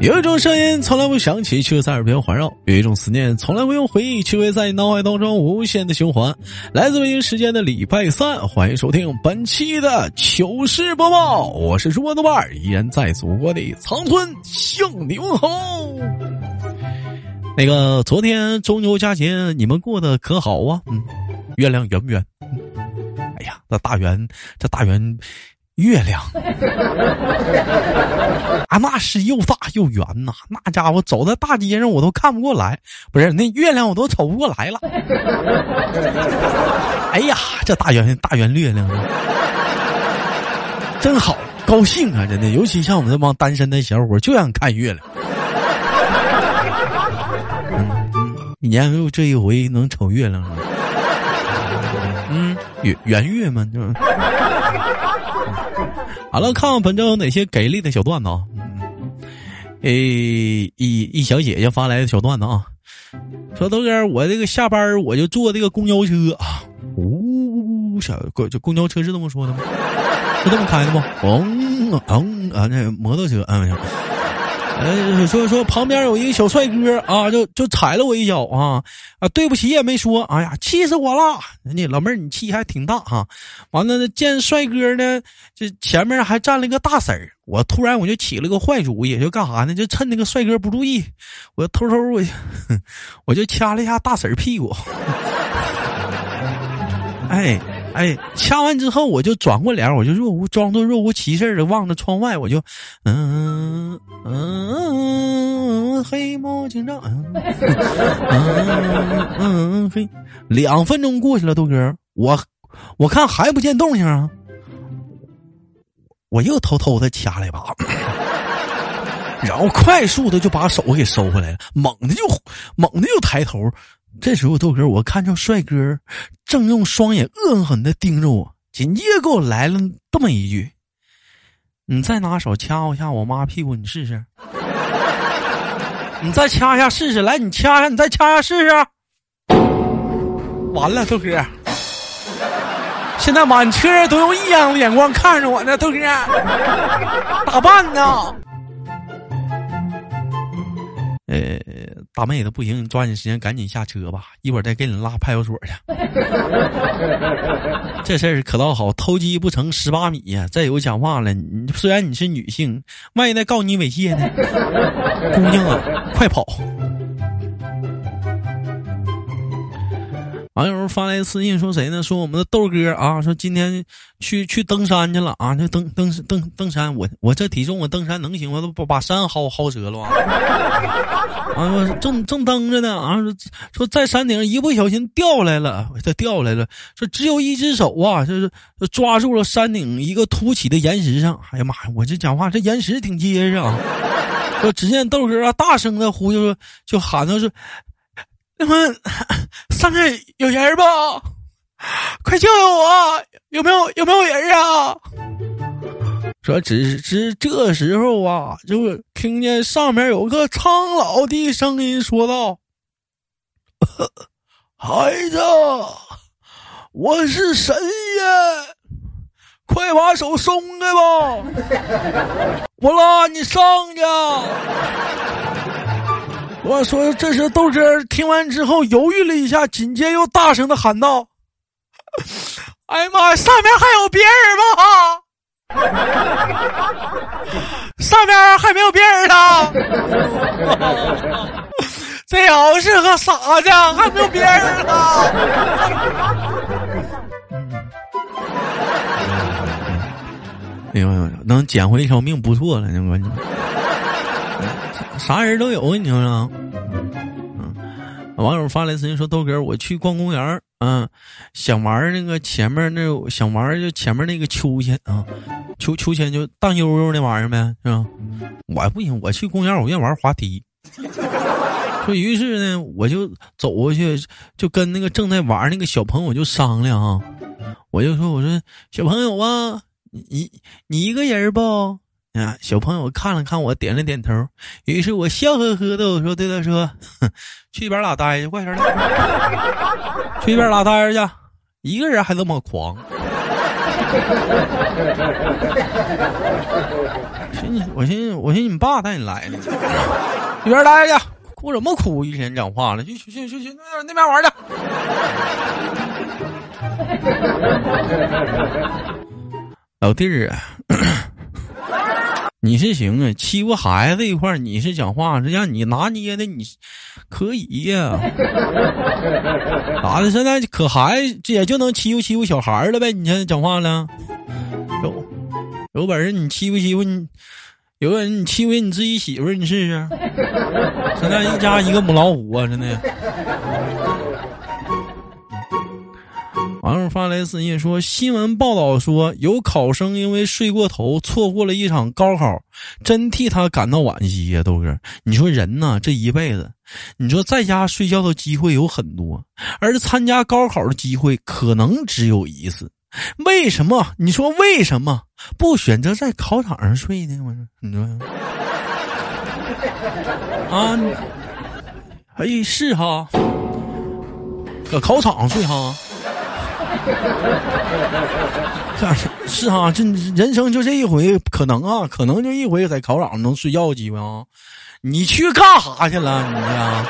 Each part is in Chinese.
有一种声音从来不响起，却在耳边环绕；有一种思念从来不用回忆，却会在脑海当中无限的循环。来自北京时间的礼拜三，欢迎收听本期的糗事播报，我是主播豆瓣，依然在祖国的长春向你问好。那个昨天中秋佳节，你们过得可好啊？嗯，月亮圆不圆？哎呀，这大圆，这大圆。月亮 啊，那是又大又圆呐！那家伙走在大街上，我都看不过来。不是那月亮，我都瞅不过来了。哎呀，这大圆大圆月亮，真好，高兴啊！真的，尤其像我们这帮单身的小伙，就想看月亮。一年就这一回能瞅月亮了。嗯，圆圆月嘛，就。好了，看看本周有哪些给力的小段子啊？诶，一一小姐姐发来的小段子啊，说豆哥，我这个下班我就坐这个公交车啊，呜，小公这公交车是这么说的吗？是这么开的吗？嗯嗯啊，那摩托车嗯。呃，说说旁边有一个小帅哥啊，就就踩了我一脚啊啊，对不起也没说，哎呀，气死我了！你老妹儿，你气还挺大哈。完了，见帅哥呢，这前面还站了个大婶儿，我突然我就起了个坏主意，就干啥呢？就趁那个帅哥不注意，我偷偷我 我就掐了一下大婶儿屁股。哎。哎，掐完之后我就转过脸，我就若无装作若无其事的望着窗外，我就，嗯嗯嗯，黑猫警长，嗯嗯嘿，两分钟过去了，豆哥，我我看还不见动静啊，我又偷偷的掐了一把，然后快速的就把手给收回来了，猛的就猛的就抬头。这时候，豆哥，我看着帅哥正用双眼恶狠狠的盯着我，紧接着给我来了这么一句：“你再拿手掐我一下我妈屁股，你试试。你再掐一下试试，来，你掐一下，你再掐一下试试。”完了，豆哥，现在满车都用异样的眼光看着我呢，豆哥，咋办呢？呃，大妹子不行，你抓紧时间赶紧下车吧，一会儿再给你拉派出所去。这事儿可倒好，偷鸡不成蚀把米呀。再有讲话了，你虽然你是女性，万一再告你猥亵呢？姑娘啊，快跑！网友发来私信说谁呢？说我们的豆哥啊，说今天去去登山去了啊，那登登登登山，我我这体重我登山能行吗？都把把山薅薅折了啊！啊，正正蹬着呢啊，说说在山顶一不小心掉来了，他掉来了，说只有一只手啊，就是抓住了山顶一个凸起的岩石上。哎呀妈呀，我这讲话这岩石挺结实啊！说只见豆哥啊，大声的呼救，就喊的是。那么上面有人不？快救救我！有没有有没有人啊？说只是这时候啊，就听见上面有个苍老的声音说道：“孩子，我是神仙，快把手松开吧，我拉你上去。”我说：“这时豆哥。”听完之后犹豫了一下，紧接又大声的喊道：“哎呀妈呀，上面还有别人吗？上面还没有别人呢？这要是个傻子，还没有别人呢？”哎呦呦，能捡回一条命不错了，你关键。啥人都有，你说说。嗯，网友发来私信说：“豆哥，我去逛公园嗯，想玩那个前面那想玩就前面那个秋千啊，秋秋千就荡悠悠那玩意儿呗，是吧？我不行，我去公园我愿意玩滑梯。说于是呢，我就走过去，就跟那个正在玩那个小朋友就商量啊，我就说我说小朋友啊，你你一个人不？”啊！小朋友看了看我，点了点头。于是我笑呵呵的我说：“对他说，去一边俩呆去，快点的，去一边拉呆去，一个人还这么狂。”寻思我寻思我寻思你爸带你来的，一边待着去，哭什么哭？一天讲话了，去去去去去那那边玩去。老弟儿啊，你是行啊，欺负孩子一块，你是讲话，这让你拿捏的，你可以呀。咋的？现在可孩这也就能欺负欺负小孩了呗？你现在讲话了，有有本事你欺负欺负你，有人你欺负你自己媳妇儿，你试试。现在一家一个母老虎啊，真的。发来私信说：“新闻报道说，有考生因为睡过头，错过了一场高考，真替他感到惋惜呀，豆哥。你说人呐，这一辈子，你说在家睡觉的机会有很多，而参加高考的机会可能只有一次。为什么？你说为什么不选择在考场上睡呢？我说，你说啊，哎，是哈，搁考场睡哈。” 是是啊，这人生就这一回，可能啊，可能就一回在考场能睡觉的机会啊。你去干啥去了？你呀，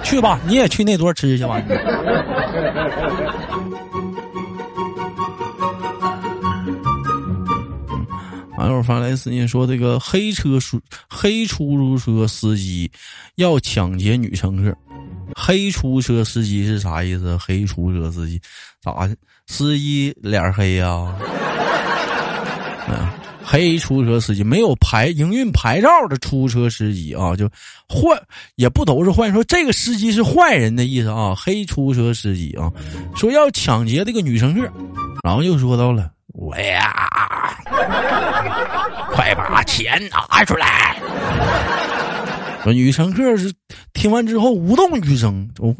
去吧，你也去那桌吃去吧。网友发来私信说：“这个黑车出黑出租车司机要抢劫女乘客。”黑出租车司机是啥意思？黑出租车司机咋的？司机脸黑呀？嗯，黑出租车司机没有牌营运牌照的出租车司机啊，就坏也不都是坏。说这个司机是坏人的意思啊。黑出租车司机啊，说要抢劫这个女乘客，然后又说到了我呀，快把钱拿出来。女乘客是听完之后无动于衷。我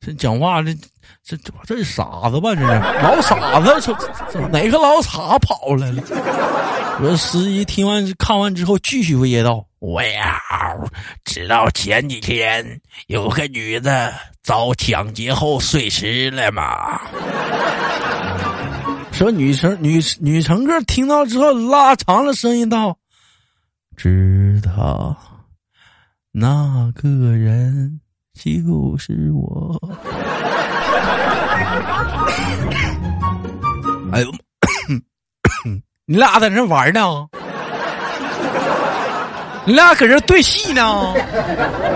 这讲话这这这傻子吧？这是老傻子，这哪个老傻跑来了？我司机听完看完之后继续威胁道：“我呀，知道前几天有个女的遭抢劫后碎尸了嘛？” 说女乘女女乘客听到之后拉长了声音道：“知道。”那个人就是我。哎呦，你俩在这玩呢？你俩搁这对戏呢？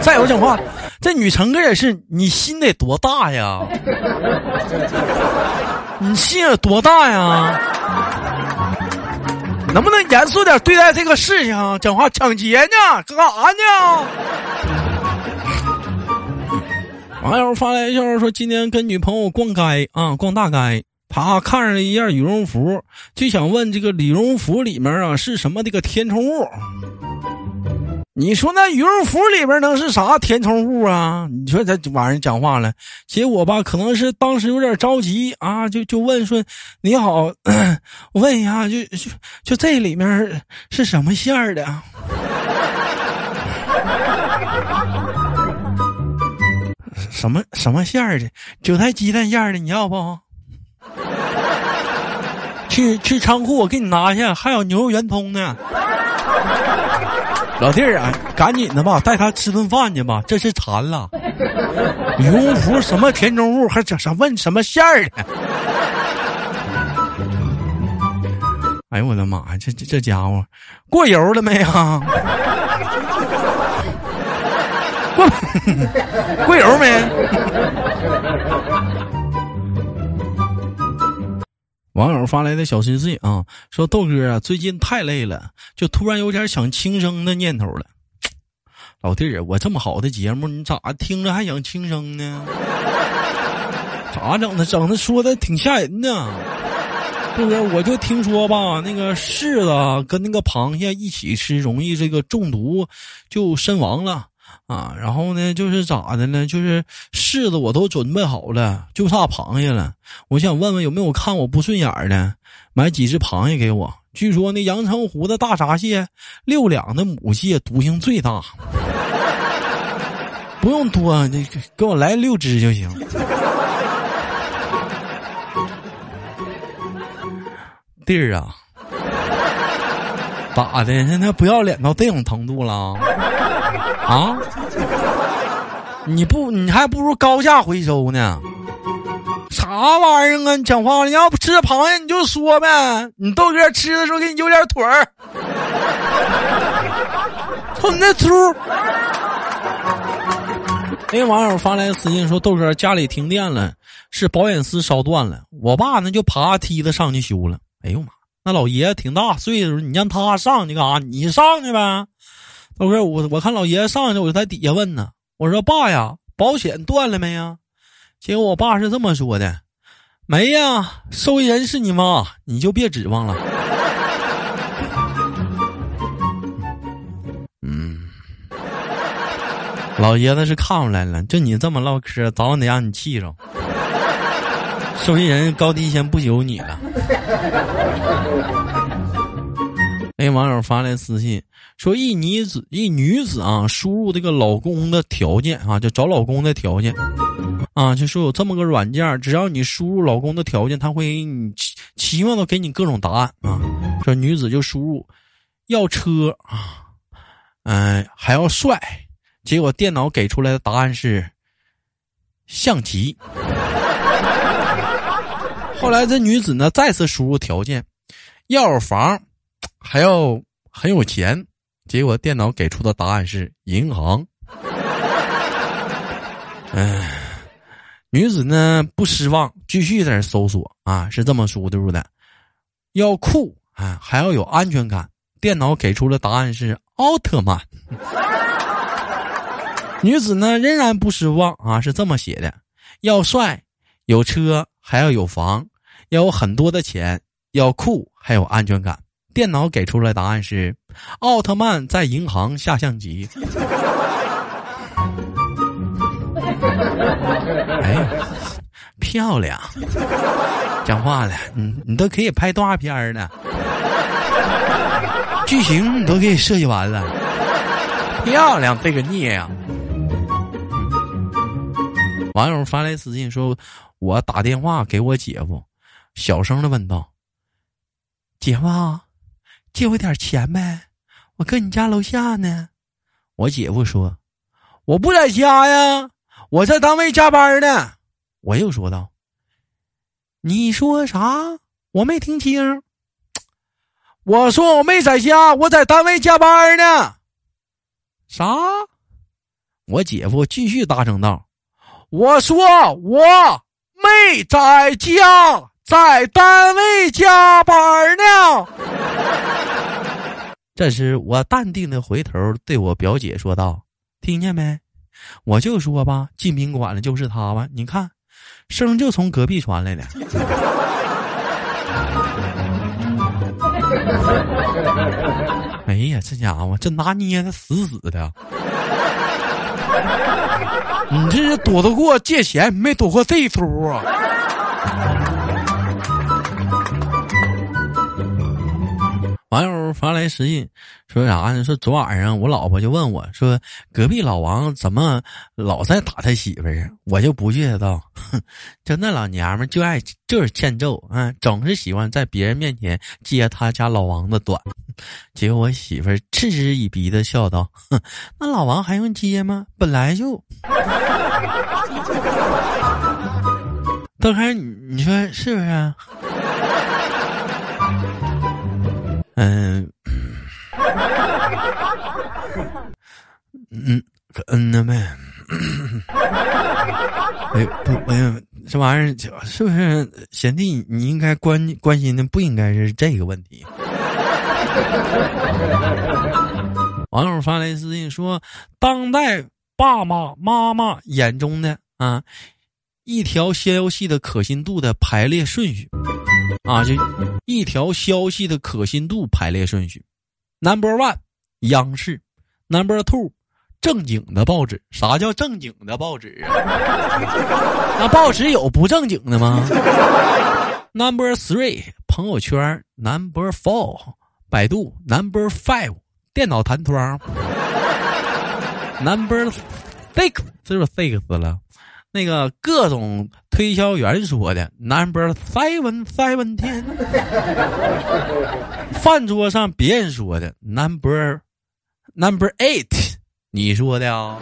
再有讲话，这女乘客也是，你心得多大呀？你心有多大呀？能不能严肃点对待这个事情？讲话抢劫呢？干啥呢？网友发来消息说，今天跟女朋友逛街啊，逛大街，他看上了一件羽绒服，就想问这个羽绒服里面啊是什么这个填充物。你说那羽绒服里边能是啥填充物啊？你说这晚上讲话了，结果吧，可能是当时有点着急啊，就就问说：“你好，我 问一下，就就就这里面是什么馅儿的？什么什么馅儿的？韭菜鸡蛋馅儿的，你要不？去去仓库，我给你拿去，还有牛肉圆通呢。”老弟儿啊，赶紧的吧，带他吃顿饭去吧，这是馋了。羽绒服什么填充物，还整啥问什么馅儿的？哎呦我的妈呀，这这这家伙过油了没啊？过过油没？网友发来的小私信啊，说豆哥啊，最近太累了，就突然有点想轻生的念头了。老弟儿，我这么好的节目，你咋听着还想轻生呢？咋整的？整的说的挺吓人呢。豆哥，我就听说吧，那个柿子跟那个螃蟹一起吃，容易这个中毒，就身亡了。啊，然后呢，就是咋的呢？就是柿子我都准备好了，就差螃蟹了。我想问问有没有看我不顺眼的，买几只螃蟹给我。据说那阳澄湖的大闸蟹，六两的母蟹毒性最大，不用多，你给我来六只就行。弟儿啊，咋的？现在不要脸到这种程度了？啊？你不，你还不如高价回收呢。啥玩意儿啊？你讲话，你要不吃螃蟹你就说呗。你豆哥吃的时候给你留点腿儿。瞅你那出。那网友发来私信说：“豆哥家里停电了，是保险丝烧断了。我爸呢就爬梯子上去修了。哎呦妈，那老爷子挺大岁数，你让他上去干啥？你上去呗。豆哥，我我看老爷子上去，我就在底下问呢。我说爸呀，保险断了没呀？”结果我爸是这么说的：“没呀，受益人是你妈，你就别指望了。”嗯，老爷子是看出来了，就你这么唠嗑，早晚得让你气着。受益人高低先不由你了。那 网友发来私信说：“一女子，一女子啊，输入这个老公的条件啊，就找老公的条件。”啊，就说有这么个软件，只要你输入老公的条件，他会你期望的给你各种答案啊。说女子就输入要车啊，嗯，还要帅，结果电脑给出来的答案是象棋。后来这女子呢再次输入条件要房，还要很有钱，结果电脑给出的答案是银行。哎。女子呢不失望，继续在那搜索啊，是这么输入的：要酷啊，还要有安全感。电脑给出的答案是奥特曼。女子呢仍然不失望啊，是这么写的：要帅，有车，还要有房，要有很多的钱，要酷，还有安全感。电脑给出的答案是奥特曼在银行下象棋。哎，漂亮！讲话了，你你都可以拍动画片了，剧情你都给设计完了，漂亮！这个孽呀！网友发来私信说：“我打电话给我姐夫，小声的问道：‘姐夫，借我点钱呗？我搁你家楼下呢。’我姐夫说：‘我不在家呀。’我在单位加班呢，我又说道：“你说啥？我没听清。”我说：“我没在家，我在单位加班呢。”啥？我姐夫继续大声道：“我说我没在家，在单位加班呢。”这时，我淡定的回头对我表姐说道：“听见没？”我就说吧，进宾馆了就是他吧？你看，声就从隔壁传来的。哎呀，这家伙这拿捏的死死的。你这是躲得过借钱，没躲过这一出啊！发来私信，说啥呢？说昨晚上我老婆就问我说：“隔壁老王怎么老在打他媳妇儿？”我就不知道，就那老娘们就爱就是欠揍啊，总是喜欢在别人面前揭他家老王的短。结果我媳妇儿嗤之以鼻的笑道：“哼，那老王还用揭吗？本来就…… 豆开，你你说是不是？”嗯，嗯，嗯呢呗。哎不，哎，这玩意儿是不是贤弟？你应该关关心的不应该是这个问题。网友发来私信说：“当代爸爸妈妈眼中的啊，一条消息的可信度的排列顺序。”啊，就一条消息的可信度排列顺序：Number one，央视；Number two，正经的报纸。啥叫正经的报纸啊？那报纸有不正经的吗？Number three，朋友圈；Number four，百度；Number five，电脑弹窗；Number six，这是 six 了。那个各种推销员说的 “number seven seventeen”，饭桌上别人说的 “number number eight”，你说的啊？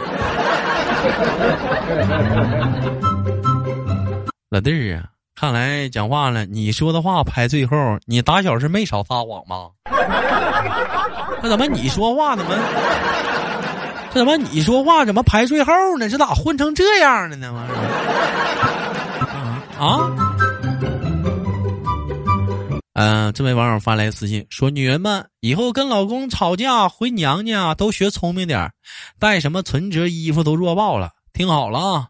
老弟儿啊，看来讲话了，你说的话排最后，你打小是没少撒谎吧？那怎么你说话怎么？怎么你说话怎么排最后呢？这咋混成这样的呢？啊？嗯，这位网友发来私信说：“女人们以后跟老公吵架回娘家都学聪明点带什么存折、衣服都弱爆了。听好了啊，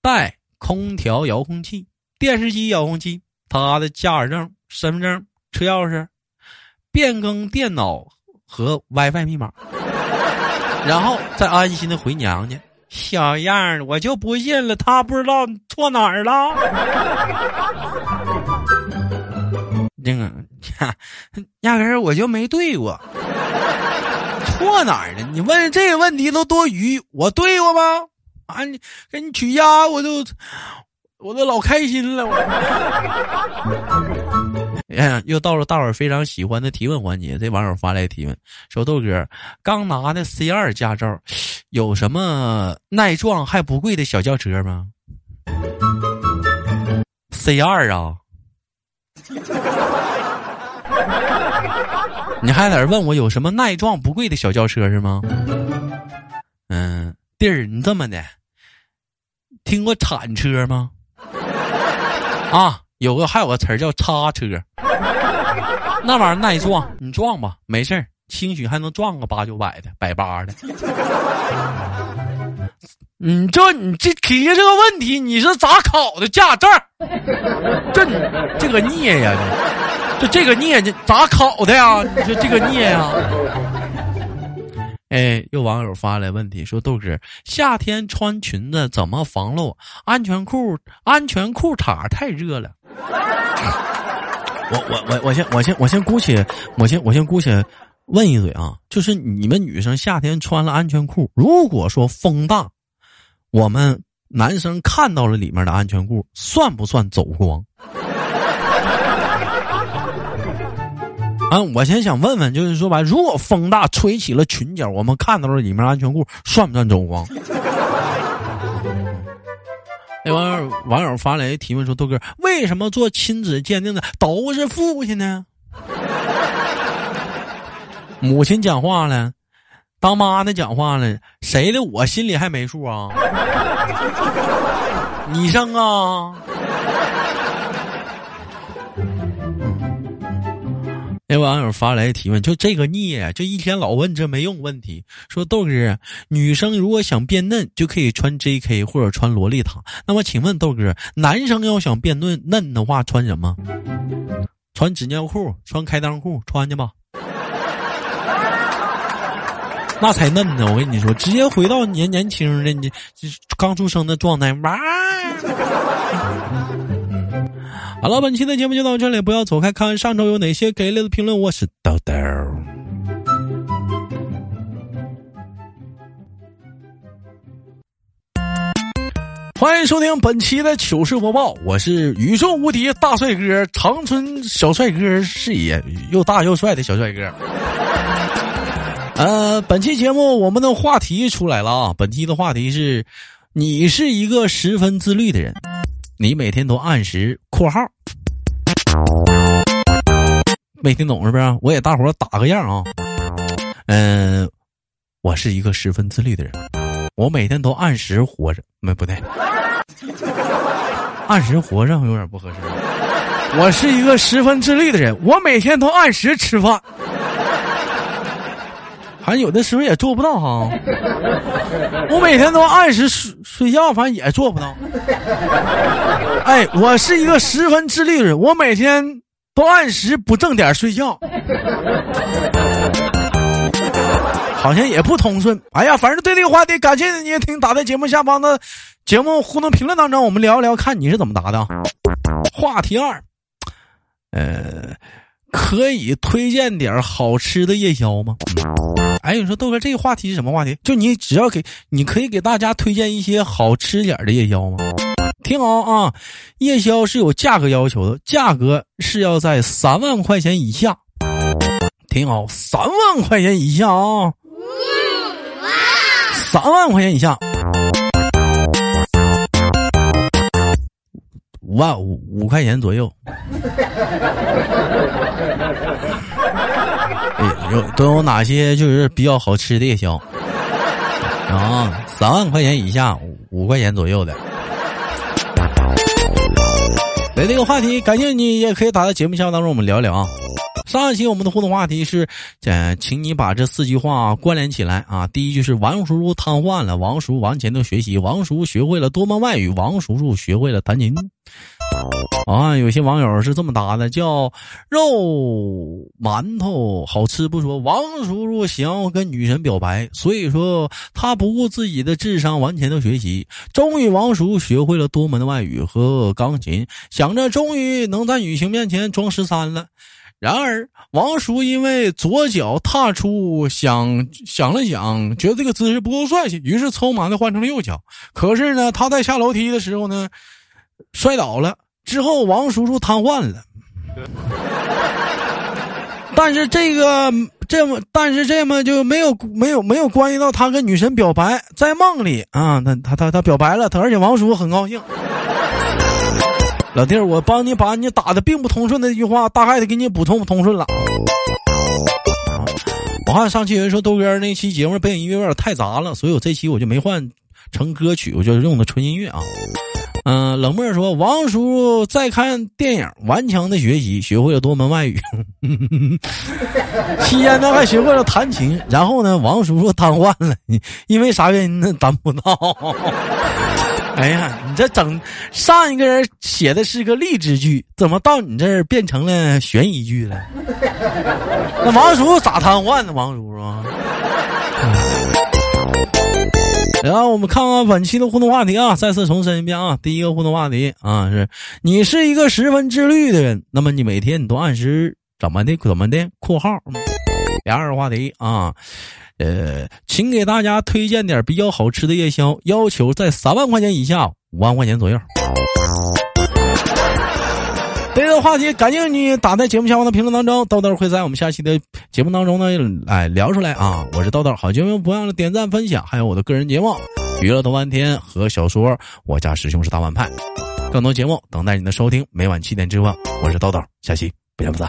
带空调遥控器、电视机遥控器、他的驾驶证、身份证、车钥匙、变更电脑和 WiFi 密码。”然后再安心的回娘家，小样儿，我就不信了，他不知道错哪儿了。那个，压根儿我就没对过，错哪儿了？你问这个问题都多余，我对过吗？啊，你给你取家，我都，我都老开心了，我。哎，又到了大伙儿非常喜欢的提问环节。这网友发来提问说：“豆哥，刚拿的 C 二驾照，有什么耐撞还不贵的小轿车吗？”C 二啊，你还在这问我有什么耐撞不贵的小轿车是吗？嗯，弟儿，你这么的，听过铲车吗？啊。有个还有个词儿叫叉车，那玩意儿耐撞，你撞吧，没事儿，兴许还能撞个八九百的，百八的。你这你这提这个问题，你是咋考的驾照？这这个孽呀，这这个孽，这咋考的呀？你说这个孽呀？哎，有网友发来问题说：“豆哥，夏天穿裙子怎么防漏？安全裤安全裤衩太热了。”我我我我先我先我先姑且我先我先姑且问一嘴啊，就是你们女生夏天穿了安全裤，如果说风大，我们男生看到了里面的安全裤，算不算走光？啊，我先想问问，就是说吧，如果风大吹起了裙角，我们看到了里面安全裤，算不算走光？那网友网友发来提问说：“豆哥，为什么做亲子鉴定的都是父亲呢？” 母亲讲话了，当妈的讲话了，谁的我心里还没数啊？你生啊？那网友发来提问，就这个孽，就一天老问这没用问题。说豆哥，女生如果想变嫩，就可以穿 J.K 或者穿洛丽塔。那么请问豆哥，男生要想变嫩嫩的话，穿什么？穿纸尿裤，穿开裆裤，穿去吧。那才嫩呢！我跟你说，直接回到年年轻的你刚出生的状态，哇！好了，本期的节目就到这里，不要走开，看上周有哪些给力的评论。我是豆豆，欢迎收听本期的糗事播报。我是宇宙无敌大帅哥，长春小帅哥是也又大又帅的小帅哥。呃，本期节目我们的话题出来了啊！本期的话题是：你是一个十分自律的人。你每天都按时（括号）没听懂是不是？我给大伙打个样啊。嗯，我是一个十分自律的人，我每天都按时活着。没不对，按时活着有点不合适。我是一个十分自律的人，我每天都按时吃饭。反正有的时候也做不到哈，我每天都按时睡睡觉，反正也做不到。哎，我是一个十分自律的人，我每天都按时不正点睡觉，好像也不通顺。哎呀，反正对这个话题，感谢你也听，打在节目下方的节目互动评论当中，我们聊一聊，看你是怎么答的。话题二，呃，可以推荐点好吃的夜宵吗？哎，你说豆哥，这个话题是什么话题？就你只要给，你可以给大家推荐一些好吃点的夜宵吗？听好啊，夜宵是有价格要求的，价格是要在三万块钱以下。听好，三万块钱以下啊，三万块钱以下，五万五五块钱左右。有都有哪些就是比较好吃的夜宵？啊，三万块钱以下，五块钱左右的。对这个话题，感兴趣你也可以打在节目下方当中，我们聊聊啊。上一期我们的互动话题是，呃，请你把这四句话关联起来啊。第一句是王叔叔瘫痪了，王叔往前头学习，王叔学会了多门外语，王叔叔学会了弹琴。啊，有些网友是这么答的，叫肉馒头好吃不说，王叔叔想要跟女神表白，所以说他不顾自己的智商完全的学习，终于王叔学会了多门的外语和钢琴，想着终于能在女性面前装十三了。然而王叔因为左脚踏出，想想了想，觉得这个姿势不够帅气，于是匆忙的换成了右脚。可是呢，他在下楼梯的时候呢，摔倒了。之后，王叔叔瘫痪了。但是这个这么，但是这么就没有没有没有关系到他跟女神表白，在梦里啊，他他他他表白了，他而且王叔叔很高兴。老弟儿，我帮你把你打的并不通顺的一句话，大概的给你补充通顺了。我看上期有人说豆哥那期节目背景音乐有点太杂了，所以我这期我就没换成歌曲，我就用的纯音乐啊。嗯，冷漠说：“王叔叔在看电影，顽强的学习，学会了多门外语。期间呢，还学会了弹琴。然后呢，王叔叔瘫痪了，因为啥原因呢？咱不知道。哎呀，你这整上一个人写的是个励志剧，怎么到你这儿变成了悬疑剧了？那王叔叔咋瘫痪的？王叔叔。”然后我们看看本期的互动话题啊，再次重申一遍啊，第一个互动话题啊是，你是一个十分自律的人，那么你每天你都按时怎么的怎么的？括号。第二个话题啊，呃，请给大家推荐点比较好吃的夜宵，要求在三万块钱以下，五万块钱左右。这个话题，感谢你打在节目下方的评论当中，豆豆会在我们下期的节目当中呢，来聊出来啊！我是豆豆，好节目不忘了点赞分享，还有我的个人节目《娱乐的半天》和小说《我家师兄是大反派》，更多节目等待你的收听，每晚七点直播，我是豆豆，下期不见不散。